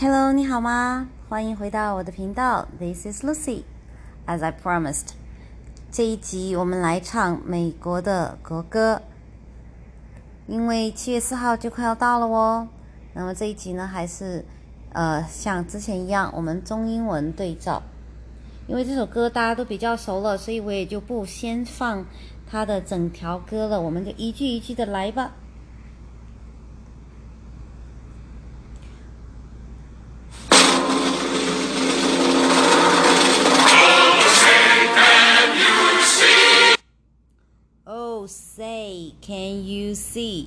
Hello，你好吗？欢迎回到我的频道。This is Lucy. As I promised，这一集我们来唱美国的国歌，因为七月四号就快要到了哦。那么这一集呢，还是呃像之前一样，我们中英文对照。因为这首歌大家都比较熟了，所以我也就不先放它的整条歌了，我们就一句一句的来吧。Can you see？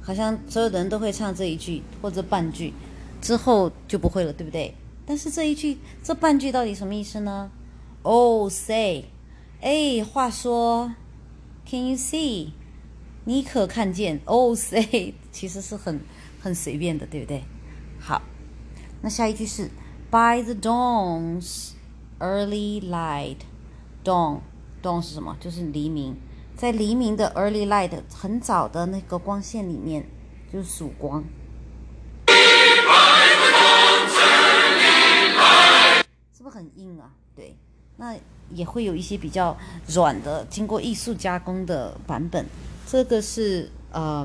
好像所有的人都会唱这一句或者半句，之后就不会了，对不对？但是这一句这半句到底什么意思呢？Oh, say，哎，话说，Can you see？你可看见？Oh, say，其实是很很随便的，对不对？好，那下一句是 By the dawn's early light，dawn。dawn 是什么？就是黎明，在黎明的 early light 很早的那个光线里面，就是曙光。是不是很硬啊？对，那也会有一些比较软的，经过艺术加工的版本。这个是呃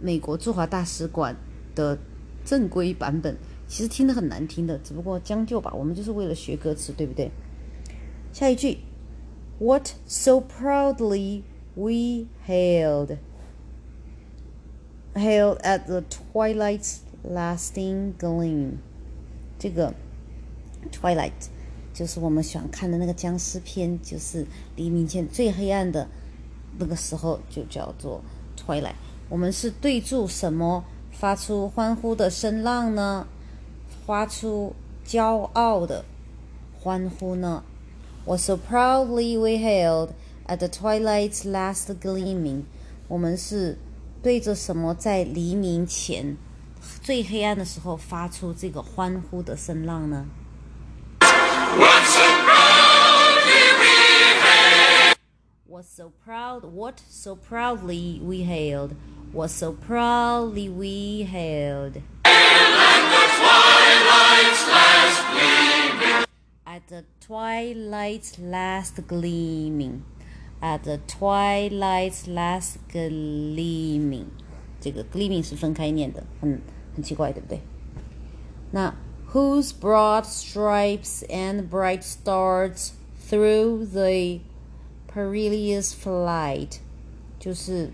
美国驻华大使馆的正规版本，其实听得很难听的，只不过将就吧，我们就是为了学歌词，对不对？下一句。What so proudly we hailed, hailed at the twilight's lasting gleam。这个 twilight 就是我们喜欢看的那个僵尸片，就是黎明前最黑暗的那个时候，就叫做 twilight。我们是对住什么发出欢呼的声浪呢？发出骄傲的欢呼呢 ？was so proudly we hailed at the twilight's last gleaming。我们是对着什么在黎明前最黑暗的时候发出这个欢呼的声浪呢？Was so proud, what so proudly we hailed, was so proudly we hailed. And the twilight's last gleaming at the twilight's last gleaming. At the twilight's last gleaming，这个 gleaming 是分开念的，很很奇怪，对不对？那 Whose broad stripes and bright stars through the perilous flight，就是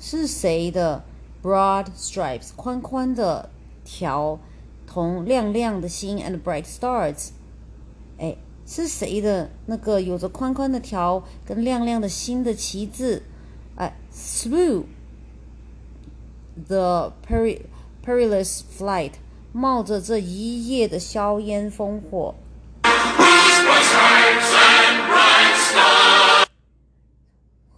是谁的 broad stripes 宽宽的条同亮亮的星 and bright stars。 哎，是谁的那个有着宽宽的条跟亮亮的星的旗帜？哎，through the perilous flight，冒着这一夜的硝烟烽火。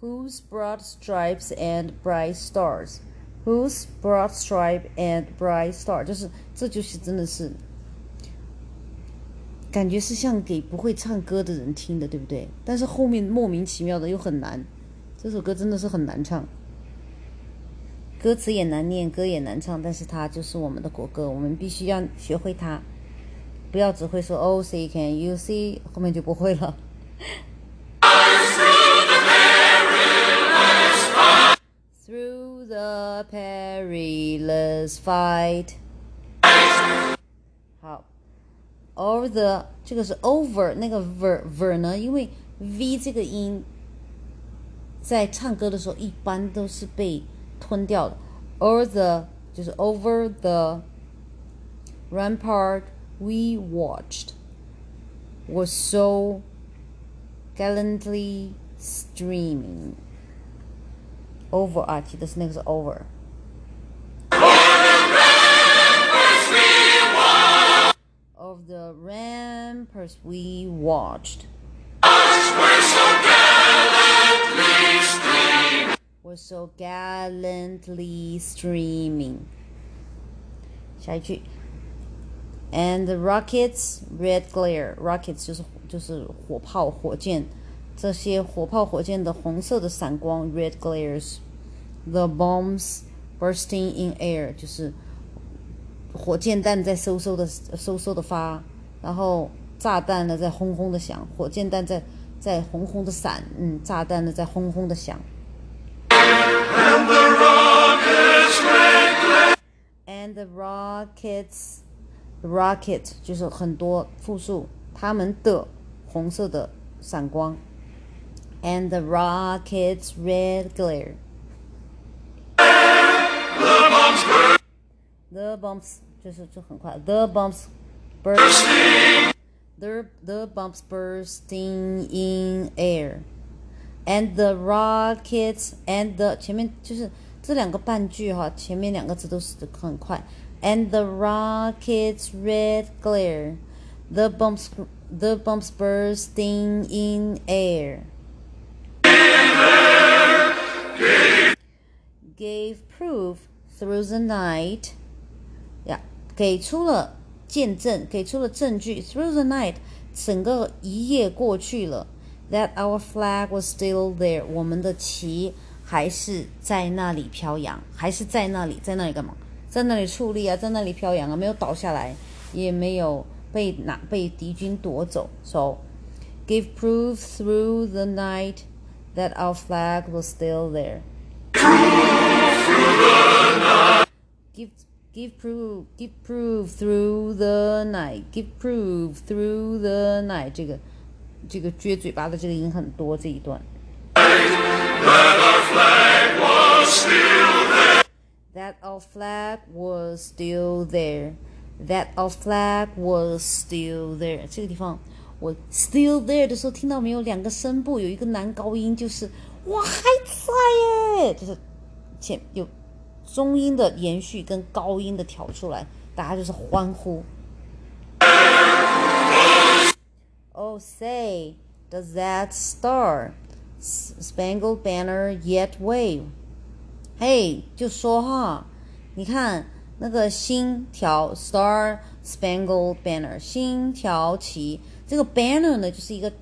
Whose broad stripes and bright stars? Whose broad stripe and bright star？就是这就是真的是。 感觉是像给不会唱歌的人听的，对不对？但是后面莫名其妙的又很难，这首歌真的是很难唱，歌词也难念，歌也难唱，但是它就是我们的国歌，我们必须要学会它，不要只会说 Oh, see, can You See，后面就不会了。Through the perilous fight。over the 这个是 over 那个 ver ver 呢？因为 v 这个音在唱歌的时候一般都是被吞掉的。over the 就是 over the rampart we watched was so gallantly streaming. over 啊，记得是那个是 over。 of the ramparts we watched were so gallantly streaming. Were so gallantly streaming. And the rockets red glare. Rockets 就是就是火炮、火箭，这些火炮、火箭的红色的闪光 red glares. The bombs bursting in air 就是 火箭弹在嗖嗖的嗖嗖的发， 然后炸弹呢在轰轰的响，火箭弹在在轰轰的闪，嗯，炸弹呢在轰轰的响。And the rockets, rocket 就是很多复数，它们的红色的闪光。And the rockets red glare. The bombs 就是就很快，the bombs bursting, the the bombs bursting in air, and the rockets and the 前面就是这两个半句哈，前面两个字都是很快，and the rockets red glare, the bombs the bombs bursting in air. Gave proof through the night 呀，给出了 见证，给出了证据。Through the night，整个一夜过去了，that our flag was still there，我们的旗还是在那里飘扬，还是在那里，在那里干嘛？在那里矗立啊，在那里飘扬啊，没有倒下来，也没有被拿被敌军夺走。So give proof through the night that our flag was still there. Give give proof give proof through the night. Give proof through the night. 这个这个撅嘴巴的这个音很多这一段。That our flag was still there. That our flag was still there. 这个地方我 still there 的时候听到没有？两个声部有一个男高音，就是我还在耶，就是前有 中音的延续跟高音的调出来，大家就是欢呼。Oh, say, does that star spangled banner yet wave? 嘿，就说哈，你看那个星条 Star Spangled Banner 星条旗，这个 banner 呢就是一个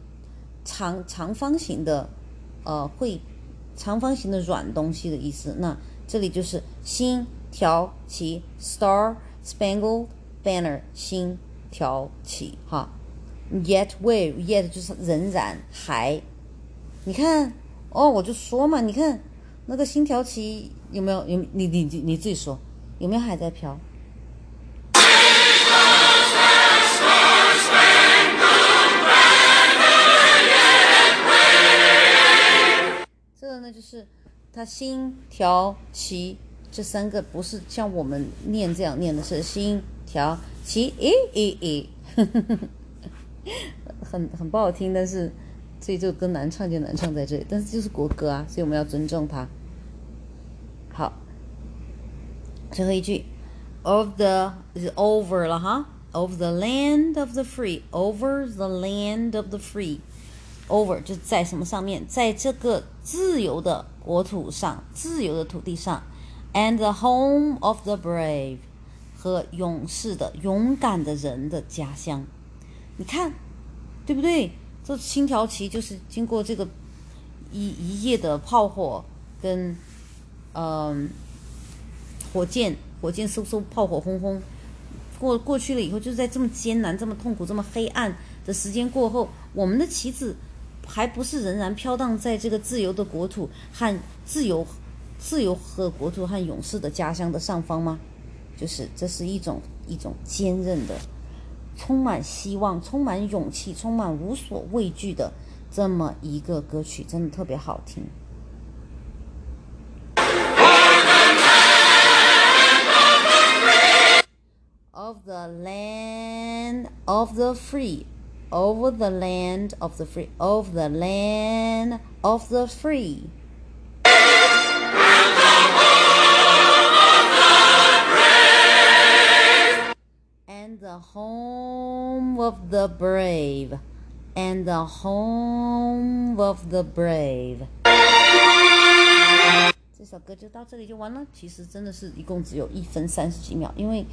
长长方形的，呃，会长方形的软东西的意思。那这里就是星条旗 Star Spangled Banner 星条旗哈。Yet wave yet 就是仍然还，你看哦，我就说嘛，你看那个星条旗有没有？有你你你你自己说有没有还在飘？它星条旗这三个不是像我们念这样念的，是星条旗，诶诶诶，很很不好听，但是所以这个歌难唱就难唱在这里，但是就是国歌啊，所以我们要尊重它。好，最后一句，of the 是 over 了哈，of the land of the free，over the land of the free，over 就在什么上面，在这个自由的国土上，自由的土地上，and the home of the brave 和勇士的、勇敢的人的家乡。你看，对不对？这星条旗就是经过这个一一夜的炮火跟嗯火箭，火箭嗖嗖，炮火轰轰，过过去了以后，就是在这么艰难、这么痛苦、这么黑暗的时间过后，我们的旗子还不是仍然飘荡在这个自由的国土和自由、自由和国土和勇士的家乡的上方吗？就是这是一种一种坚韧的。充满希望、充满勇气、充满无所畏惧的这么一个歌曲，真的特别好听。Of the land of the free, over the land of the free, of the land of the free. and the home of the brave, and the home of the brave。这首歌就到这里就完了。其实真的是一共只有一分三十几秒，因为，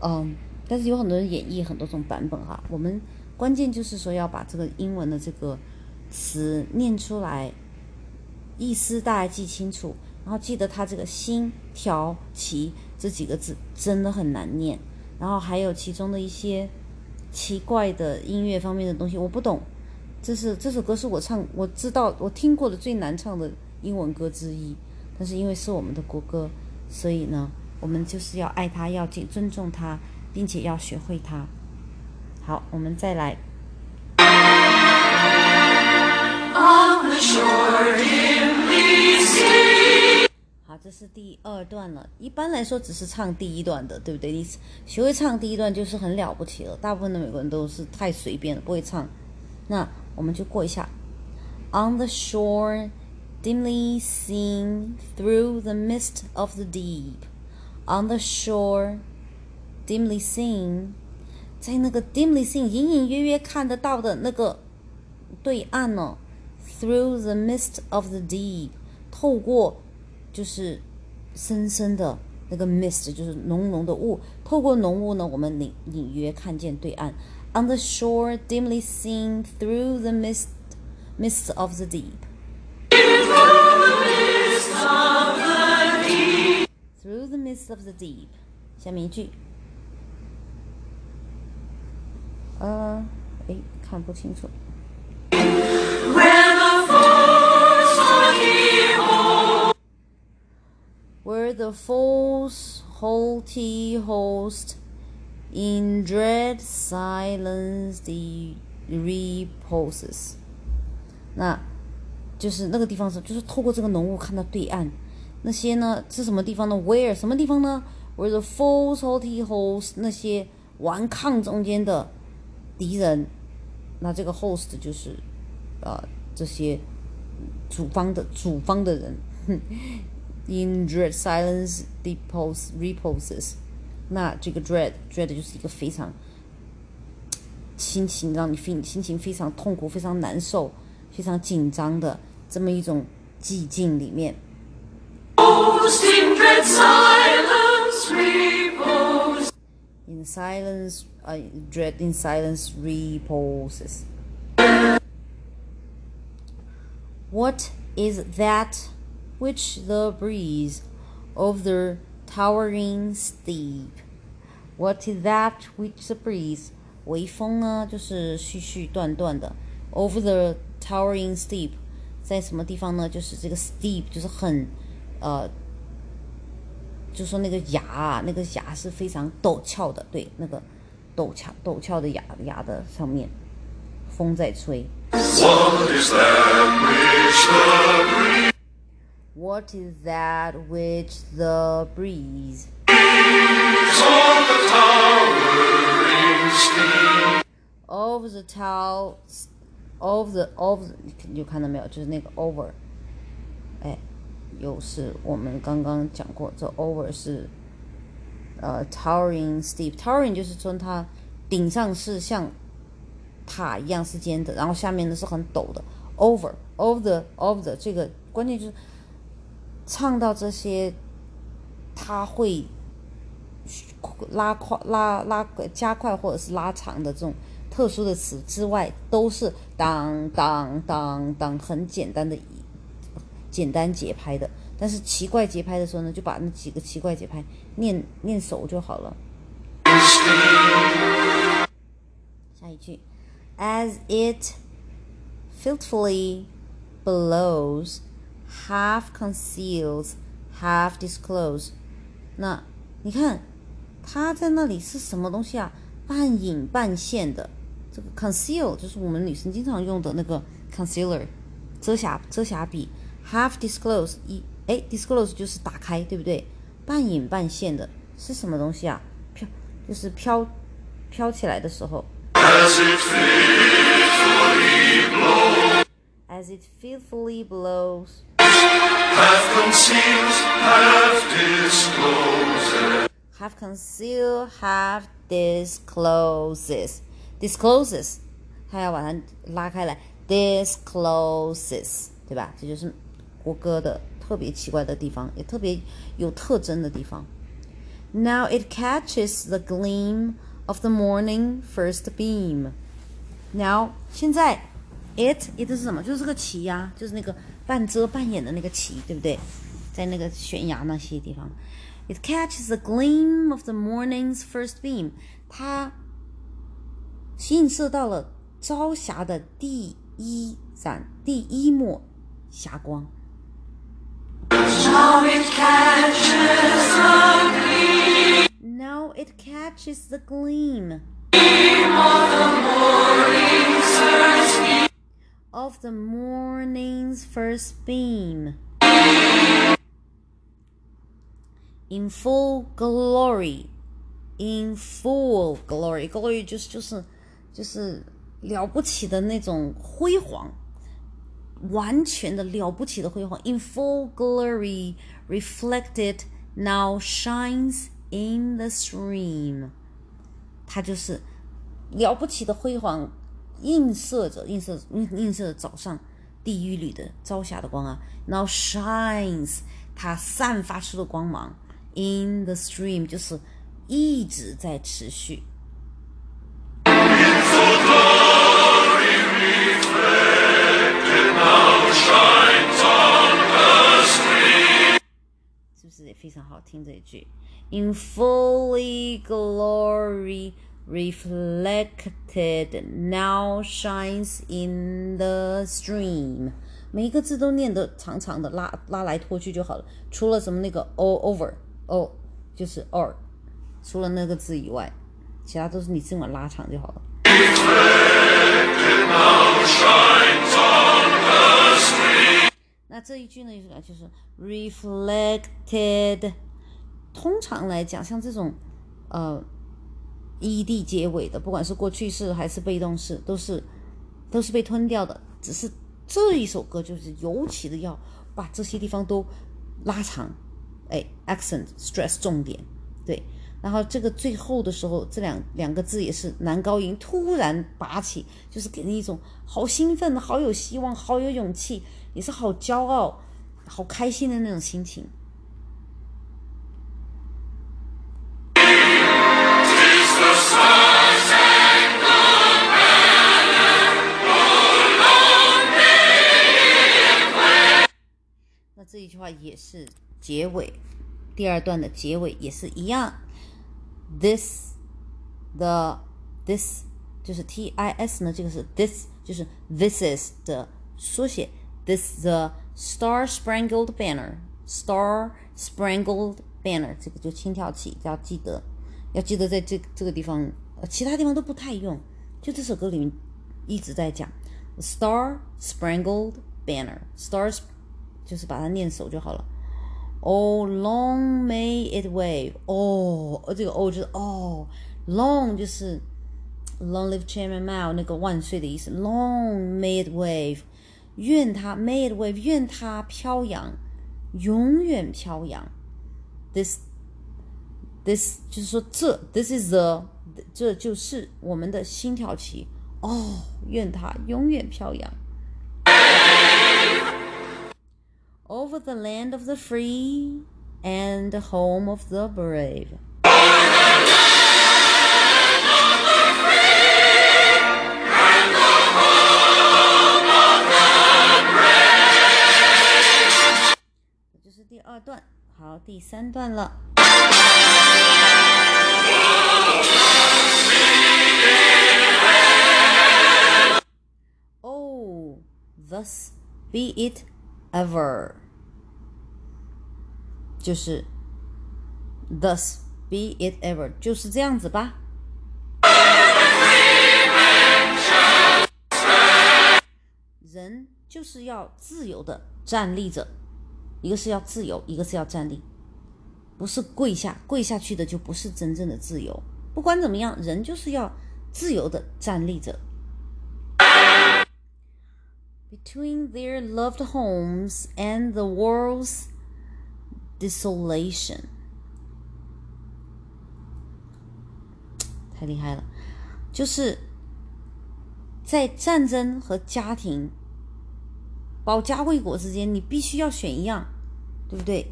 嗯，但是有很多人演绎很多种版本哈。我们 关键就是说要把这个英文的这个词念出来，意思大家记清楚，然后记得它这个星条旗这几个字真的很难念。然后还有其中的一些奇怪的音乐方面的东西，我不懂。这是这首歌是我唱我知道我听过的最难唱的英文歌之一，但是因为是我们的国歌，所以呢，我们就是要爱它，要敬尊重它，并且要学会它。好，我们再来。好，这是第二段了。一般来说，只是唱第一段的，对不对？你学会唱第一段就是很了不起了。大部分的美国人都是太随便了，不会唱。那我们就过一下。On the shore, dimly seen through the mist of the deep. On the shore, dimly seen，在那个 dimly seen 隐隐约约看得到的那个对岸呢，through the mist of the deep，透过就是深深的那个 mist，就是浓浓的雾，透过浓雾呢，我们隐隐约看见对岸。on the shore dimly seen through the mist, mists of the deep. Through the mist of the deep. 下面一句，呃，哎，看不清楚。Where the false haughty host in dread silence, the reposes。那就是那个地方是，就是透过这个浓雾看到对岸。那些呢是什么地方呢？Where 什么地方呢？Where the false haughty host 那些顽抗中间的 敌人。那这个 host 就是呃这些主方的主方的人。In dread silence deposesreposes。那这个 dread dread 就是一个非常心情让你非心情非常痛苦、非常难受、非常紧张的这么一种寂静里面。uh, dread in silence reposes. What is that which the breeze of the towering steep. What is that which the breeze？微风呢，就是絮絮断断的。Over the towering steep，在什么地方呢？就是这个 steep，就是很，呃， 就说那个崖，那个崖是非常陡峭的，对，那个陡峭陡峭的崖崖的上面，风在吹。What is that which the breeze what is that which the breeze? On the towering steep. Of the tower, of the of，你看到没有？就是那个 over，又是我们刚刚讲过，这 over 是呃 towering steep，towering 就是说它顶上是像塔一样是尖的，然后下面呢是很陡的。over of the of the 这个关键就是。唱到这些，他会拉快、拉拉加快或者是拉长的这种特殊的词之外，都是当当当当很简单的、简单节拍的。但是奇怪节拍的时候呢，就把那几个奇怪节拍念念熟就好了。下一句，As it fitfully blows。half conceals, half disclose。那你看，它在那里是什么东西啊？半隐半现的。这个 conceal 就是我们女生经常用的那个 concealer，遮瑕遮瑕笔。half disclose 一哎，disclose 就是打开，对不对？半隐半现的是什么东西啊？飘就是飘飘起来的时候。As it fitfully blows. Half conceals, half discloses. Half conceal, half discloses. Discloses，它要把它拉开来。Discloses，对吧？这就是 国歌的特别奇怪的地方，也特别有特征的地方。Now it catches the gleam of the morning first beam. Now，现在 it it 是什么？就是这个旗呀，就是那个半遮半掩的那个旗，对不对？在那个悬崖那些地方 It catches the gleam of the morning's first beam. 它映射到了朝霞的第一盏、第一抹霞光。Now it catches the gleam Now it catches the gleam of the morning's first beam. of the morning's first beam. In full glory, in full glory, glory 就是就是就是了不起的那种辉煌， 完全的了不起的辉煌。In full glory, reflected now shines in the stream. 它就是了不起的辉煌，映射着映射映映射着早上第一缕的朝霞的光啊。Now shines，它散发出的光芒，in the stream 就是一直在持续。非常好听这一句？In fully glory reflected now shines in the stream。每一个字都念得长长的，拉拉来拖去就好了。除了什么那个 all over o 就是 or，除了那个字以外，其他都是你自己往拉长就好了。那这一句呢，就是 reflected。通常来讲，像这种呃 ed 结尾的，不管是过去式还是被动式，都是都是被吞掉的。只是这一首歌就是尤其的要把这些地方都拉长，哎，accent stress 重点，对。然后这个最后的时候，这两两个字也是男高音突然拔起，就是给人一种好兴奋、好有希望、好有勇气，也是好骄傲、好开心的那种心情。那这一句话也是结尾，第二段的结尾也是一样。This the this 就是 T I S 呢，这个是 this 就是 this is 的缩写。This the star spangled banner star spangled banner 这个就轻跳起，要记得，要记得在这这个地方，呃，其他地方都不太用，就这首歌里面一直在讲 star spangled banner stars 就是把它念熟就好了。Oh, long may it wave. 哦，这个 oh 就是哦，long 就是 long live Chairman Mao 那个万岁的意思。Long may it wave，愿它 may it wave，愿它飘扬，永远飘扬。This this 就是说这 this is the 这就是我们的星条旗哦，愿它永远飘扬。 Over the land of the free and the home of the brave. Oh, thus be it ever. 就是 thus be it ever，就是这样子吧。人就是要自由的站立着，一个是要自由，一个是要站立，不是跪下，跪下去的就不是真正的自由。不管怎么样，人就是要自由的站立着。Between their loved homes and the world's desolation，太厉害了！就是在战争和家庭、保家卫国之间，你必须要选一样，对不对？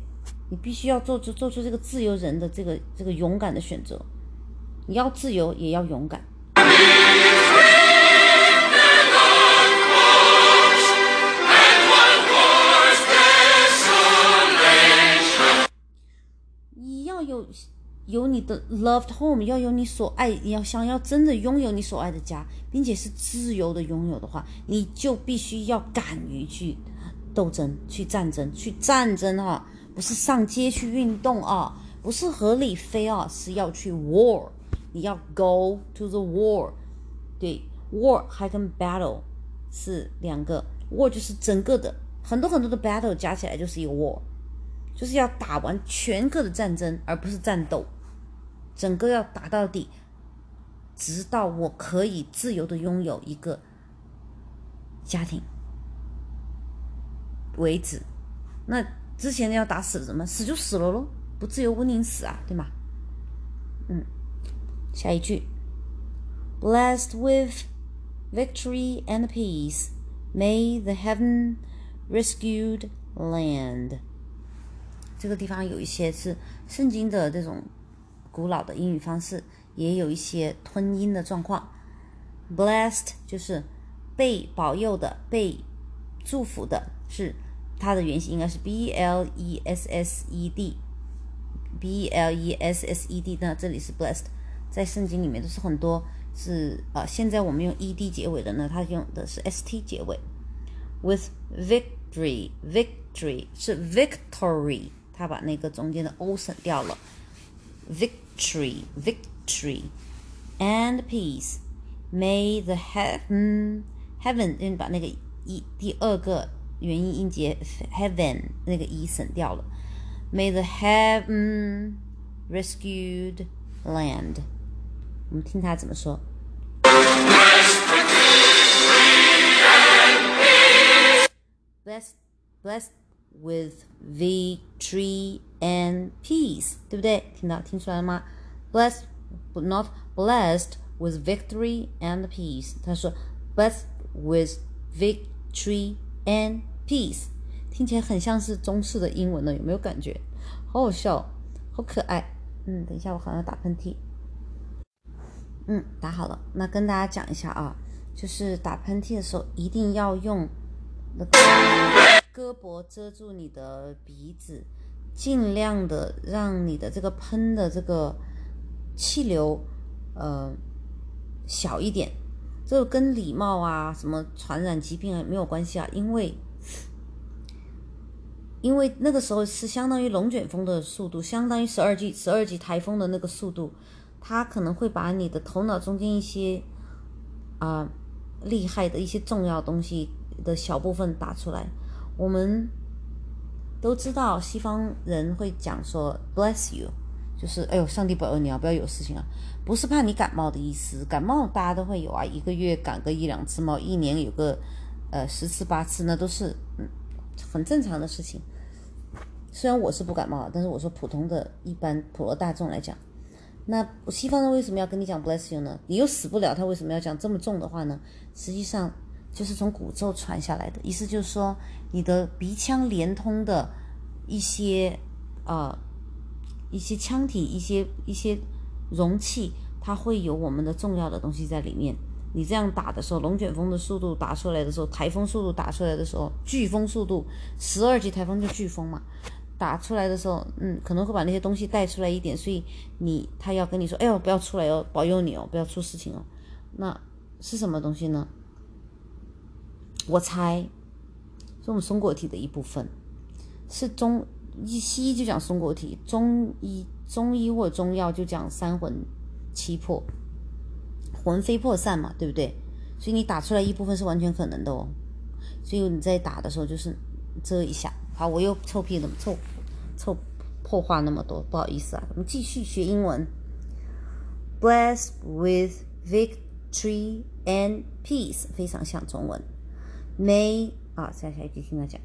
你必须要做出做出这个自由人的这个这个勇敢的选择。你要自由，也要勇敢。有你的 loved home，要有你所爱，你要想要真的拥有你所爱的家，并且是自由的拥有的话，你就必须要敢于去斗争、去战争、去战争啊！不是上街去运动啊，不是合理飞啊，是要去 war，你要 go to the war。对，war 还跟 battle 是两个，war 就是整个的很多很多的 battle 加起来就是一个 war，就是要打完全个的战争，而不是战斗，整个要打到底，直到我可以自由的拥有一个家庭为止。那之前要打死什么？死就死了喽，不自由不宁死啊，对吗？嗯，下一句，Blessed with victory and peace, may the heaven rescued land。这个地方有一些是圣经的这种古老的英语方式，也有一些吞音的状况。Blessed 就是被保佑的、被祝福的，是它的原型应该是 B L E S S E D，B L E S S E D。那这里是 blessed，在圣经里面都是很多是啊、呃，现在我们用 E D 结尾的呢，它用的是 S T 结尾。With victory，victory 是 victory，它把那个中间的 O 省掉了。Victory，victory and peace。May the heaven heaven，因为把那个一第二个元音音节 heaven 那个一省掉了。May the heaven rescued land。我们听他怎么说。Blessed, blessed with victory and peace，对不对？听到听出来了吗？Blessed, but not blessed with victory and peace。他说，blessed with victory and peace，听起来很像是中式的英文呢，有没有感觉？好好笑，好可爱。嗯，等一下，我好像打喷嚏。嗯，打好了。那跟大家讲一下啊，就是打喷嚏的时候一定要用那个胳膊遮住你的鼻子，尽量的让你的这个喷的这个气流呃小一点。这个跟礼貌啊、什么传染疾病啊没有关系啊，因为因为那个时候是相当于龙卷风的速度，相当于十二级十二级台风的那个速度，它可能会把你的头脑中间一些啊、厉害的一些重要东西的小部分打出来。我们都知道西方人会讲说 “bless you”，就是哎呦，上帝保佑你啊，不要有事情啊，不是怕你感冒的意思。感冒大家都会有啊，一个月感个一两次冒，一年有个呃十次八次，那都是嗯很正常的事情。虽然我是不感冒，但是我说普通的一般普罗大众来讲，那西方人为什么要跟你讲 “bless you” 呢？你又死不了，他为什么要讲这么重的话呢？实际上就是从古咒传下来的，意思就是说你的鼻腔连通的一些呃一些腔体、一些一些容器，它会有我们的重要的东西在里面。你这样打的时候，龙卷风的速度打出来的时候，台风速度打出来的时候，飓风速度，十二级台风就飓风嘛，打出来的时候，嗯，可能会把那些东西带出来一点，所以你他要跟你说，哎呦，不要出来哦，保佑你哦，不要出事情哦。那是什么东西呢？我猜是我们松果体的一部分，是中医西医就讲松果体，中医中医或者中药就讲三魂七魄，魂飞魄散嘛，对不对？所以你打出来一部分是完全可能的哦。所以你在打的时候就是遮一下。好，我又臭屁了，臭臭破话那么多，不好意思啊。我们继续学英文。Bless with victory and peace，非常像中文。May 啊，下下一句听他讲。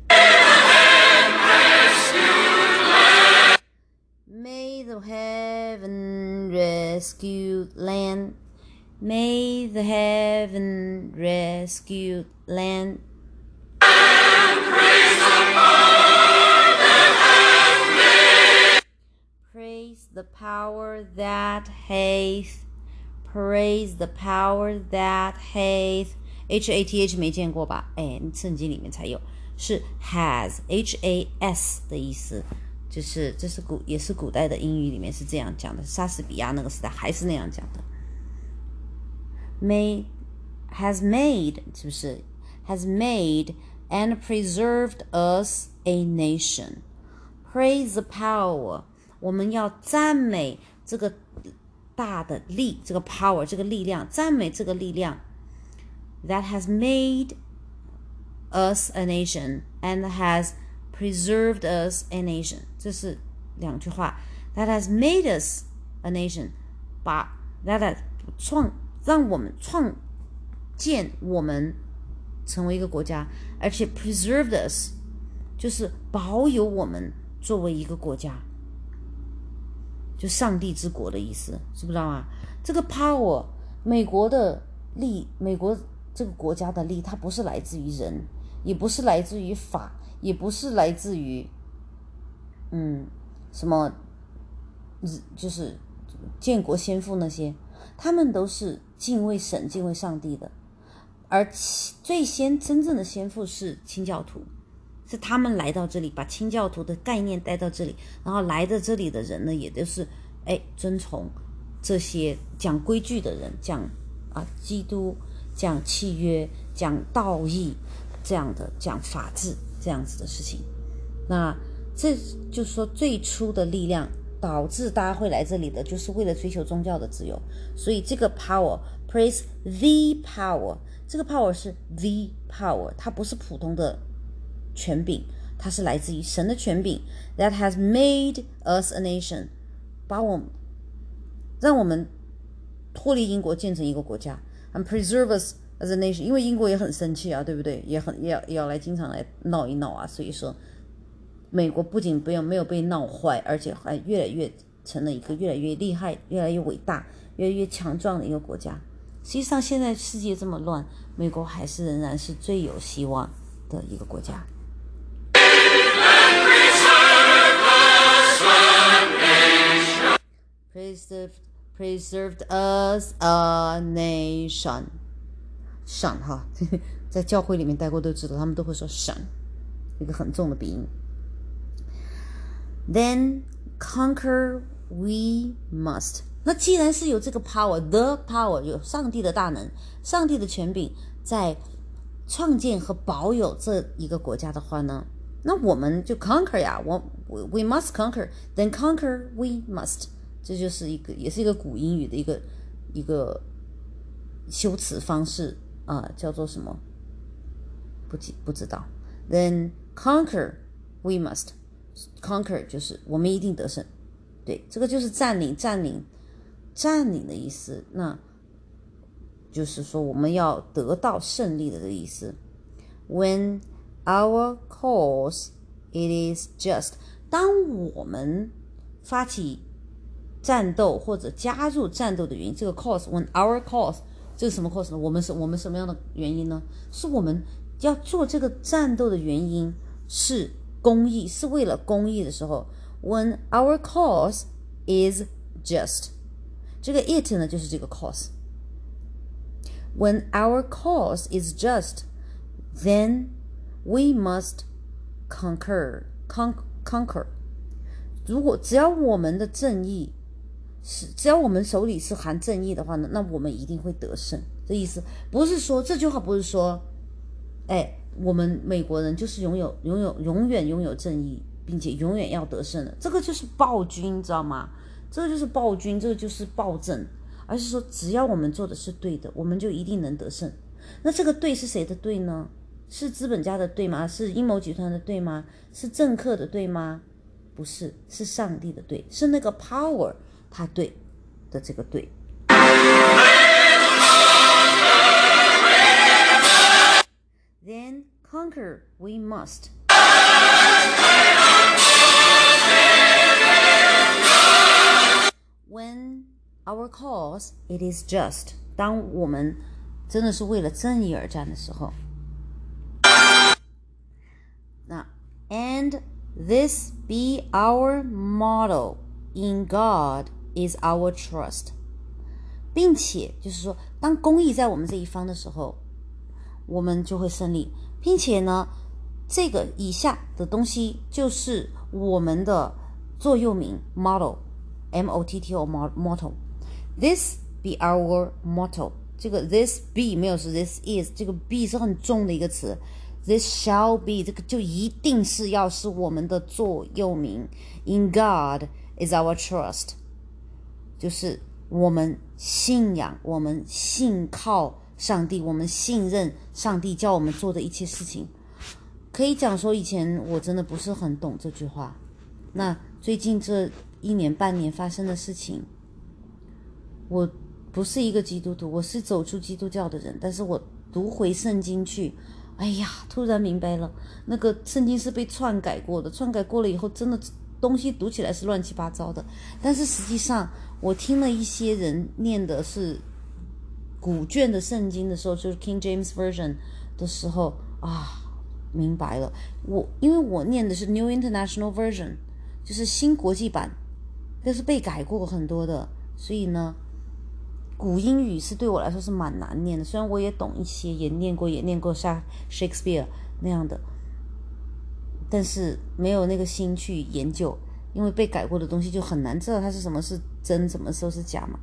May the heaven rescue land. May the heaven rescue land. Praise the power that hath. Praise the power that hath. H A T H 没见过吧？哎，圣经里面才有，是 has H A S 的意思，就是这是古也是古代的英语里面是这样讲的，莎士比亚那个时代还是那样讲的。Made has made 是不是 has made and preserved us a nation. Praise the power，我们要赞美这个大的力，这个 power 这个力量，赞美这个力量。That has made us a nation and has preserved us a nation，这是两句话。That has made us a nation，把 that 创让我们创建我们成为一个国家，而且 preserved us 就是保有我们作为一个国家，就上帝之国的意思，知不知道啊？这个 power，美国的力，美国 这个国家的力，它不是来自于人，也不是来自于法。也不是来自于，嗯，什么，就是建国先父那些，他们都是敬畏神、敬畏上帝的。而最先真正的先父是清教徒，是他们来到这里，把清教徒的概念带到这里，然后来的这里的人呢，也都是哎遵从这些讲规矩的人，讲啊基督，讲契约，讲道义这样的，讲法治。这样子的事情，那这就是说最初的力量导致大家会来这里的，就是为了追求宗教的自由。所以这个 power，praise the power，这个 power 是 the power，它不是普通的权柄，它是来自于神的权柄。That has made us a nation，把我们让我们脱离英国，建成一个国家，and preserve us。as a nation，因为英国也很生气啊，对不对？也很要要来经常来闹一闹啊。所以说，美国不仅不要没有被闹坏，而且还越来越成了一个越来越厉害、越来越伟大、越来越强壮的一个国家。实际上，现在世界这么乱，美国还是仍然是最有希望的一个国家。Preserve preserved us a nation. 闪哈，在教会里面待过都知道，他们都会说闪，一个很重的鼻音。Then conquer we must。那既然是有这个 power，the power 有上帝的大能，上帝的权柄，在创建和保有这一个国家的话呢，那我们就 conquer 呀，我 we must conquer。Then conquer we must， 这就是一个也是一个古英语的一个一个修辞方式。啊，叫做什么？不记不知道。Then conquer we must conquer 就是我们一定得胜。对，这个就是占领、占领、占领的意思。那就是说我们要得到胜利的这个意思。When our cause it is just，当我们发起战斗或者加入战斗的原因，这个 cause，when our cause。这是什么 cause 呢？我们是我们什么样的原因呢？是我们要做这个战斗的原因是公益，是为了公益的时候，when our cause is just，这个 it 呢就是这个 cause。When our cause is just, then we must conquer, con conquer。如果只要我们的正义。 是，只要我们手里是含正义的话呢，那我们一定会得胜。这意思不是说这句话不是说，哎，我们美国人就是拥有拥有永远拥有正义，并且永远要得胜的。这个就是暴君，知道吗？这个就是暴君，这个就是暴政。而是说，只要我们做的是对的，我们就一定能得胜。那这个对是谁的对呢？是资本家的对吗？是阴谋集团的对吗？是政客的对吗？不是，是上帝的对，是那个 power。他对的这个对。Then conquer we must. When our cause it is just，当我们真的是为了正义而战的时候，那 and this be our motto in God is our trust，并且就是说，当公义在我们这一方的时候，我们就会胜利，并且呢，这个以下的东西就是我们的 座右铭 motto，M O T T O motto。This be our motto。这个 this be 没有是 this is，这个 be 是很重的一个词。This shall be 这个就一定是要是我们的座右铭。In God is our trust， 就是我们信仰，我们信靠上帝，我们信任上帝叫我们做的一切事情。可以讲说，以前我真的不是很懂这句话。那最近这一年半年发生的事情，我不是一个基督徒，我是走出基督教的人，但是我读回圣经去，哎呀，突然明白了，那个圣经是被篡改过的，篡改过了以后，真的东西读起来是乱七八糟的。但是实际上，我听了一些人念的是古卷的圣经的时候，就是 King James Version 的时候啊，明白了。我因为我念的是 New International Version，就是新国际版，但是被改过很多的，所以呢。古英语是对我来说是蛮难念的，虽然我也懂一些，也念过，也念过像 Shakespeare 那样的，但是没有那个心去研究，因为被改过的东西就很难知道它是什么是真，什么时候是假嘛。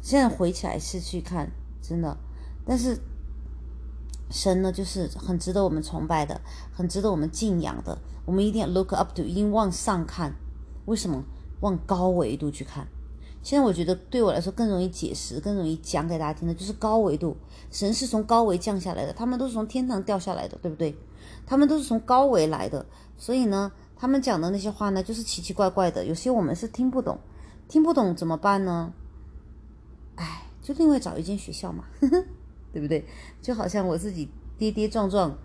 现在回起来是去看，真的，但是神呢，就是很值得我们崇拜的，很值得我们敬仰的，我们一定要 look up to，一定往上看，为什么？往高维度去看。现在我觉得对我来说更容易解释、更容易讲给大家听的，就是高维度。神是从高维降下来的，他们都是从天堂掉下来的，对不对？他们都是从高维来的，所以呢，他们讲的那些话呢，就是奇奇怪怪的，有些我们是听不懂，听不懂怎么办呢？哎，就另外找一间学校嘛，呵 呵对不对？就好像我自己跌跌撞撞，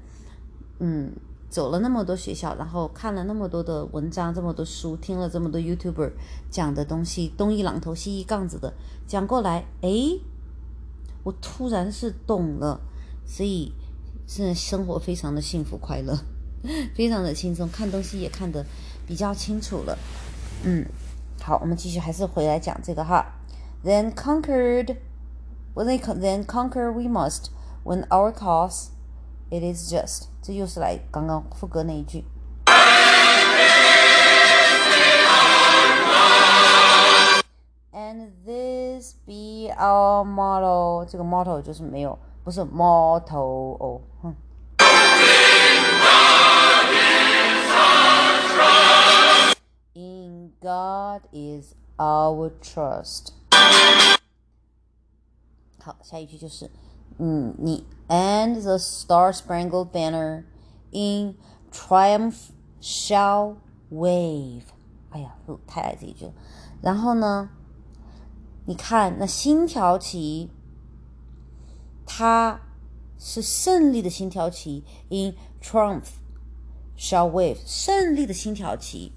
嗯。走了那么多学校，然后看了那么多的文章，这么多书，听了这么多 YouTuber 讲的东西，东一榔头西一杠子的讲过来，哎，我突然是懂了，所以现在生活非常的幸福快乐，非常的轻松，看东西也看得比较清楚了。嗯，好，我们继续还是回来讲这个哈。Then conquered, when they then conquer we must when our cause it is just. 这又是来刚刚副歌那一句。And this be our motto，这个 motto 就是没有，不是 motto 哦，哼。God is our trust。好，下一句就是。嗯，你 and the star-spangled banner in triumph shall wave。哎呀，太爱这一句了。然后呢，你看那星条旗，它是胜利的星条旗，in triumph shall wave，胜利的星条旗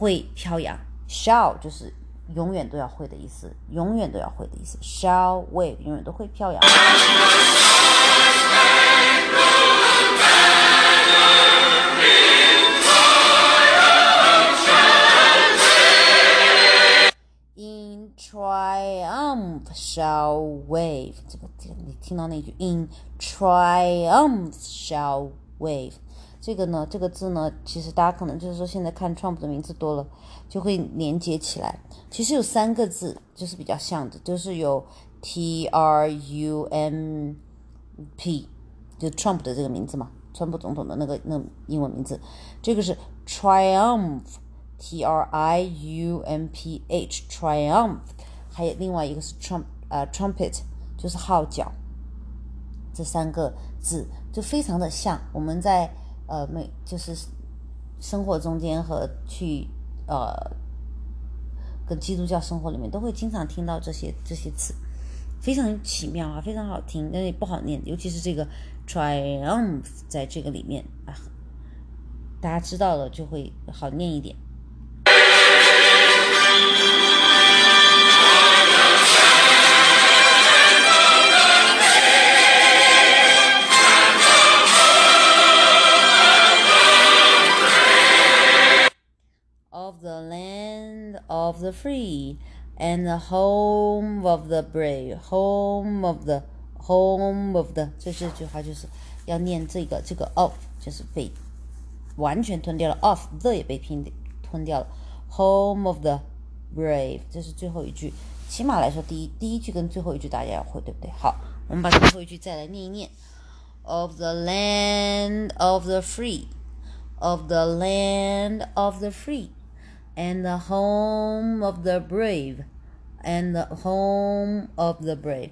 会飘扬，shall 就是。永远都要会的意思，永远都要会的意思。Shall wave，永远都会飘扬。In triumph shall wave，这个这个你听到那句？In triumph shall wave。 这个呢，这个字呢，其实大家可能就是说，现在看 Trump 的名字多了，就会连接起来。其实有三个字，就是比较像的，就是有 T R U M P，就 Trump 的这个名字嘛，川普总统的那个那英文名字。这个是 Triumph，T R I U M P H，Triumph。还有另外一个是 Trump，呃，Trumpet，就是号角。这三个字就非常的像，我们在。呃，每就是生活中间和去呃跟基督教生活里面都会经常听到这些这些词，非常奇妙啊，非常好听，但是不好念，尤其是这个 triumph 在这个里面啊，大家知道了就会好念一点。of the free and the home of the brave, home of the home of the，这这句话就是要念这个这个 of，就是被完全吞掉了，of the 也被拼 吞掉了。Home of the brave，这是最后一句。起码来说，第一第一句跟最后一句大家要会，对不对？好，我们把最后一句再来念一念。Of the land of the free, of the land of the free, and the home of the brave, and the home of the brave.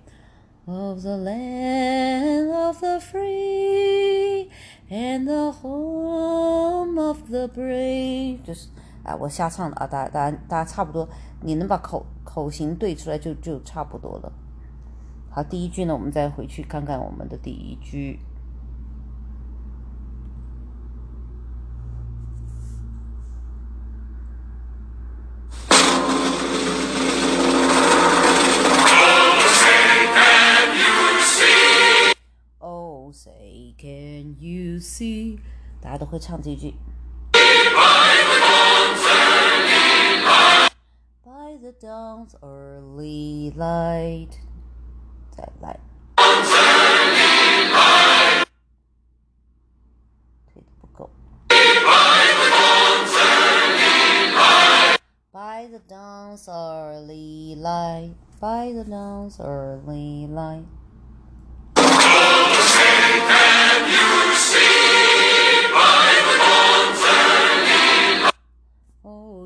Of the land of the free and the home of the brave，就是啊，我瞎唱的啊，大家大家大家差不多，你能把口口型对出来就就差不多了。好，第一句呢，我们再回去看看我们的第一句。 can you see？大家都会唱这一句。By the dawn's early light，再来。推的不够。By the dawn's early light, by the dawn's early light.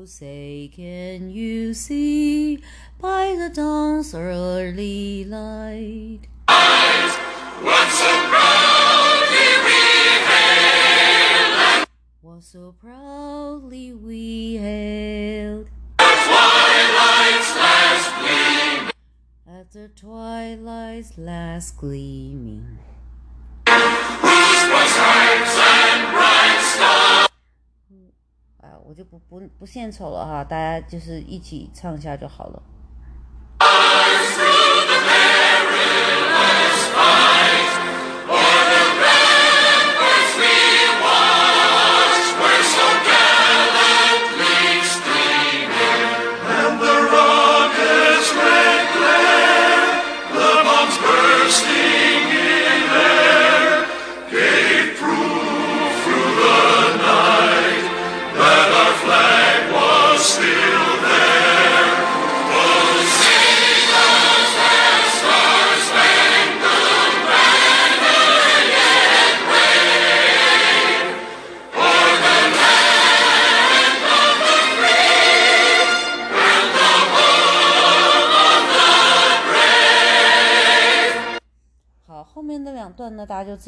Say, can you see by the dawn's early light? What so proudly we hailed What so proudly we hailed! At twilight's last gleaming! at the twilight's last gleaming. 我就不不不献丑了哈，大家就是一起唱一下就好了。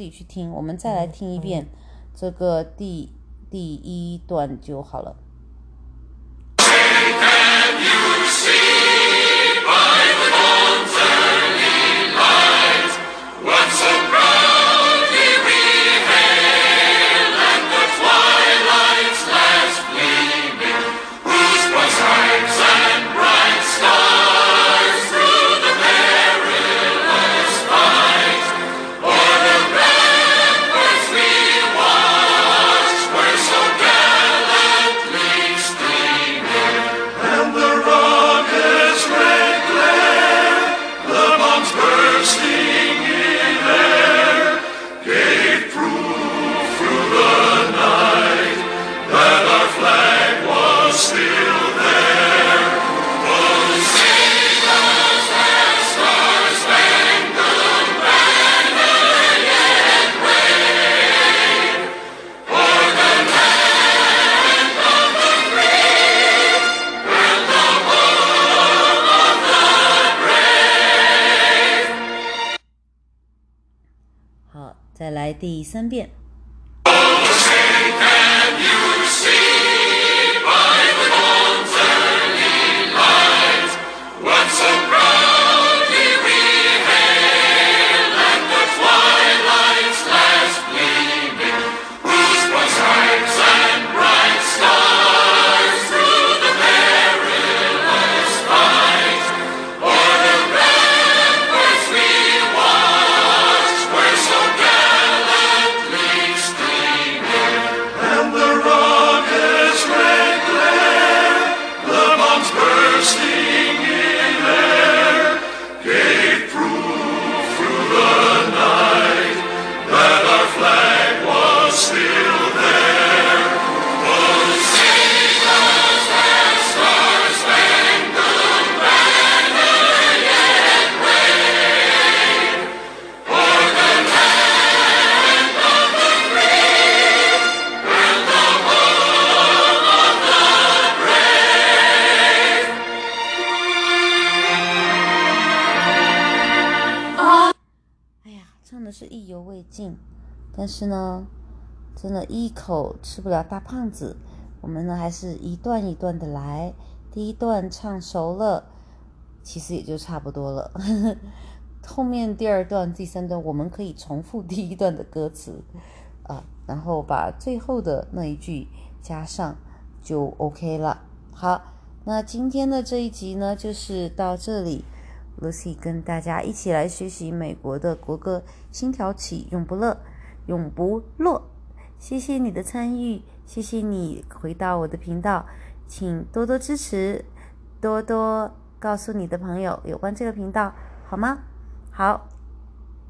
己去听。我们再来听一遍这个第第一段就好了。第三遍。真的一口吃不了大胖子。我们呢还是一段一段的来，第一段唱熟了，其实也就差不多了。后面第二段、第三段，我们可以重复第一段的歌词啊，然后把最后的那一句加上，就 OK 了。好，那今天的这一集呢，就是到这里。Lucy 跟大家一起来学习美国的国歌《心跳起，永不乐，永不落》。谢谢你的参与，谢谢你回到我的频道，请多多支持，多多告诉你的朋友有关这个频道，好吗？好，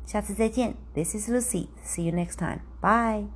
下次再见。This is Lucy. See you next time. Bye.